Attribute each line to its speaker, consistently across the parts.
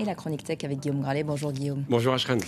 Speaker 1: Et la chronique tech avec Guillaume Gralet. Bonjour Guillaume.
Speaker 2: Bonjour Ashren.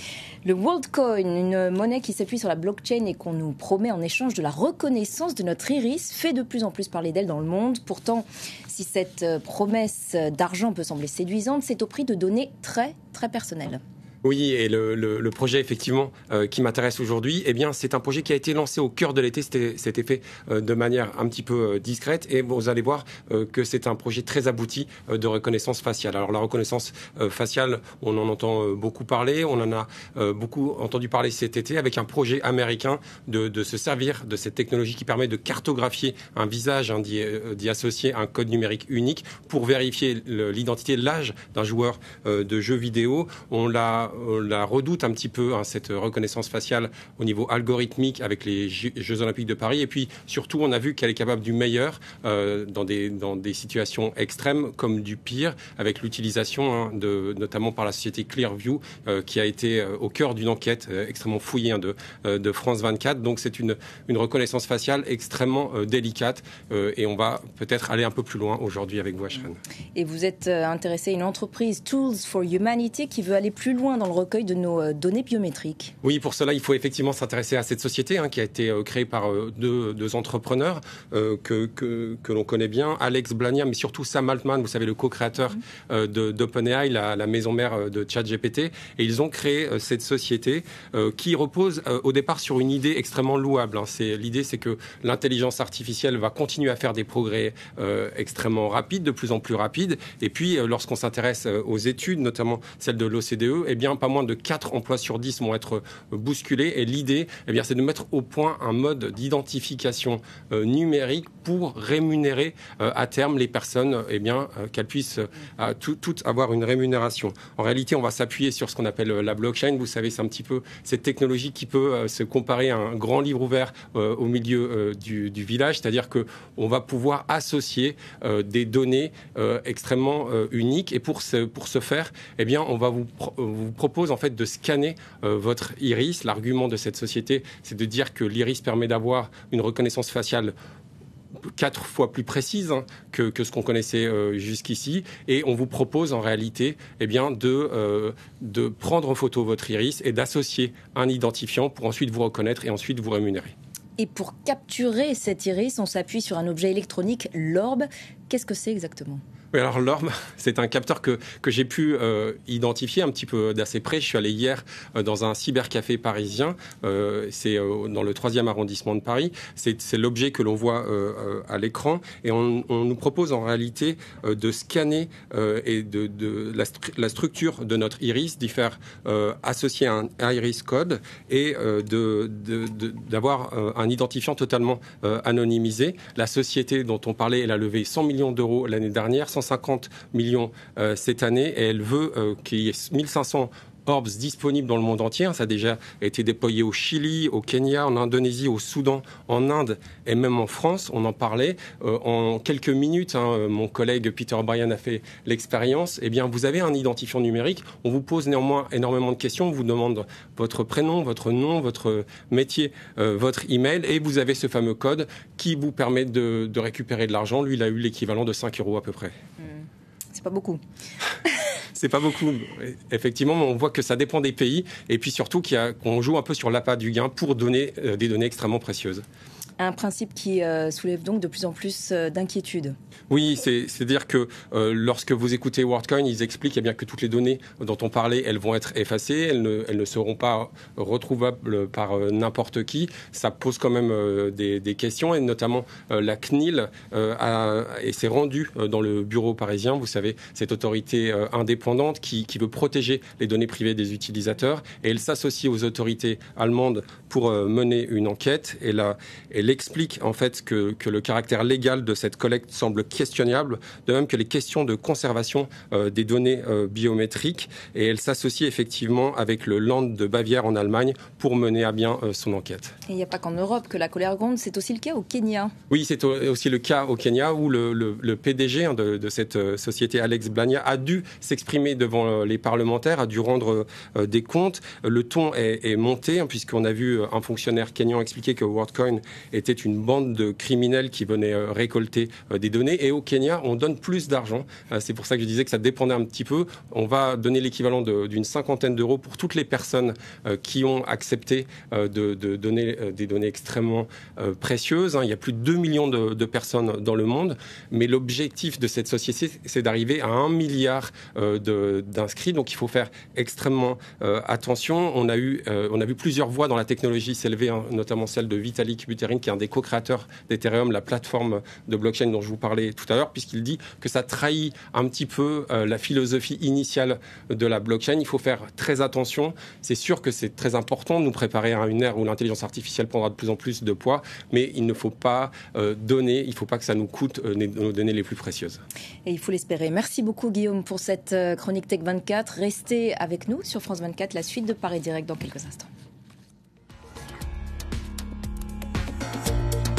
Speaker 1: Le WorldCoin, une monnaie qui s'appuie sur la blockchain et qu'on nous promet en échange de la reconnaissance de notre iris, fait de plus en plus parler d'elle dans le monde. Pourtant, si cette euh, promesse d'argent peut sembler séduisante, c'est au prix de données très très personnelles.
Speaker 2: Oui, et le, projet effectivement euh, qui m'intéresse aujourd'hui, eh bien, c'est un projet qui a été lancé au cœur de l'été. C'était fait euh, de manière un petit peu euh, discrète, et vous allez voir que c'est un projet très abouti de reconnaissance faciale. Alors la reconnaissance faciale, on en entend beaucoup parler, on en a beaucoup entendu parler cet été avec un projet américain de, se servir de cette technologie qui permet de cartographier un visage, hein, d'y associer un code numérique unique pour vérifier l'identité, l'âge d'un joueur de jeux vidéo. On l'a on la redoute un petit peu, hein, cette reconnaissance faciale au niveau algorithmique avec les Jeux Olympiques de Paris. Et puis surtout, on a vu qu'elle est capable du meilleur euh, dans, des, dans des situations extrêmes comme du pire, avec l'utilisation hein, de, notamment par la société Clearview, euh, qui a été euh, au cœur d'une enquête extrêmement fouillée hein, de, France 24. Donc c'est une, une reconnaissance faciale extrêmement délicate et on va peut-être aller un peu plus loin aujourd'hui avec vous,
Speaker 1: Et vous êtes intéressé à une entreprise, Tools for Humanity, qui veut aller plus loin dans le recueil de nos euh, données biométriques.
Speaker 2: Oui, pour cela, il faut effectivement s'intéresser à cette société hein, qui a été euh, créée par euh, deux, entrepreneurs que, que, l'on connaît bien, Alex Blania, mais surtout Sam Altman, vous savez, le co-créateur mm-hmm. d'OpenAI, la, la, maison mère de ChatGPT. Et ils ont créé cette société qui repose au départ sur une idée extrêmement louable. Hein. L'idée, c'est que l'intelligence artificielle va continuer à faire des progrès extrêmement rapides, de plus en plus rapides. Et puis, lorsqu'on s'intéresse aux études, notamment celle de l'OCDE, eh bien, pas moins de 4 emplois sur 10 vont être euh, bousculés. Et l'idée, eh bien, c'est de mettre au point un mode d'identification euh, numérique pour rémunérer euh, à terme les personnes, eh bien, qu'elles puissent toutes avoir une rémunération. En réalité, on va s'appuyer sur ce qu'on appelle la blockchain. Vous savez, c'est un petit peu cette technologie qui peut se comparer à un grand livre ouvert au milieu du, village, c'est-à-dire que on va pouvoir associer des données extrêmement uniques. Et pour ce, pour faire, eh bien, on va vous propose en fait de scanner euh, votre iris. L'argument de cette société, c'est de dire que l'iris permet d'avoir une reconnaissance faciale quatre fois plus précise hein, que, ce qu'on connaissait euh, jusqu'ici. Et on vous propose en réalité eh bien, de, euh, de prendre en photo votre iris et d'associer un identifiant pour ensuite vous reconnaître et ensuite vous rémunérer.
Speaker 1: Et pour capturer cet iris, on s'appuie sur un objet électronique, l'orbe. Qu'est-ce que c'est exactement?
Speaker 2: Alors l'orbe, c'est un capteur que, que j'ai pu euh, identifier un petit peu d'assez près. Je suis allé hier euh, dans un cybercafé parisien, euh, c'est dans le troisième arrondissement de Paris. C'est l'objet que l'on voit à l'écran et on, nous propose en réalité de scanner et de la, structure de notre iris, d'y faire associer un, iris code et d'avoir un identifiant totalement anonymisé. La société dont on parlait, elle a levé 100 millions d'euros l'année dernière, 150 millions euh, cette année et elle veut euh, qu'il y ait 1500 Orbs disponibles dans le monde entier. Ça a déjà été déployé au Chili, au Kenya, en Indonésie, au Soudan, en Inde et même en France. On en parlait. Euh, en quelques minutes, hein, mon collègue Peter Bryan a fait l'expérience. Eh bien, vous avez un identifiant numérique. On vous pose néanmoins énormément de questions. On vous demande votre prénom, votre nom, votre métier, votre email. Et vous avez ce fameux code qui vous permet de, de récupérer de l'argent. Lui, il a eu l'équivalent de 5 euros à peu près.
Speaker 1: C'est pas beaucoup.
Speaker 2: c'est pas beaucoup. Effectivement, on voit que ça dépend des pays et puis surtout qu'on joue un peu sur l'appât du gain pour donner euh, des données extrêmement précieuses.
Speaker 1: Un principe qui euh, soulève donc de plus en plus euh, d'inquiétudes.
Speaker 2: Oui, c'est-à-dire que euh, lorsque vous écoutez WorldCoin, ils expliquent eh bien, que toutes les données dont on parlait, elles vont être effacées, elles ne, seront pas retrouvables par n'importe qui. Ça pose quand même des, questions, et notamment la CNIL a, et s'est rendue dans le bureau parisien, vous savez, cette autorité indépendante qui, veut protéger les données privées des utilisateurs, et elle s'associe aux autorités allemandes pour mener une enquête. Elle explique en fait que, le caractère légal de cette collecte semble questionnable, de même que les questions de conservation euh, des données euh, biométriques. Et elle s'associe effectivement avec le Land de Bavière en Allemagne pour mener à bien euh, son enquête.
Speaker 1: Et il n'y a pas qu'en Europe que la colère gronde, c'est aussi le cas au Kenya.
Speaker 2: Oui, c'est aussi le cas au Kenya où le, PDG hein, de, cette société, Alex Blania, a dû s'exprimer devant les parlementaires, a dû rendre des comptes. Le ton est, monté, hein, puisqu'on a vu un fonctionnaire kenyan expliquer que WorldCoin était une bande de criminels qui venaient récolter des données. Et au Kenya, on donne plus d'argent. C'est pour ça que je disais que ça dépendait un petit peu. On va donner l'équivalent d'une cinquantaine d'euros pour toutes les personnes qui ont accepté de, donner des données extrêmement précieuses. Hein. Il y a plus de 2 millions de, personnes dans le monde, mais l'objectif de cette société, c'est d'arriver à un milliard d'inscrits. Donc il faut faire extrêmement attention. On a, eu, on a vu plusieurs voix dans la technologie s'élever, hein, notamment celle de Vitalik Buterin, qui est un des co-créateurs d'Ethereum, la plateforme de blockchain dont je vous parlais tout à l'heure, puisqu'il dit que ça trahit un petit peu euh, la philosophie initiale de la blockchain. Il faut faire très attention. C'est sûr que c'est très important de nous préparer à une ère où l'intelligence artificielle prendra de plus en plus de poids, mais il ne faut pas euh, donner, il ne faut pas que ça nous coûte euh, nos données les plus précieuses.
Speaker 1: Et il faut l'espérer. Merci beaucoup Guillaume pour cette chronique Tech 24. Restez avec nous sur France 24, la suite de Paris Direct dans quelques instants.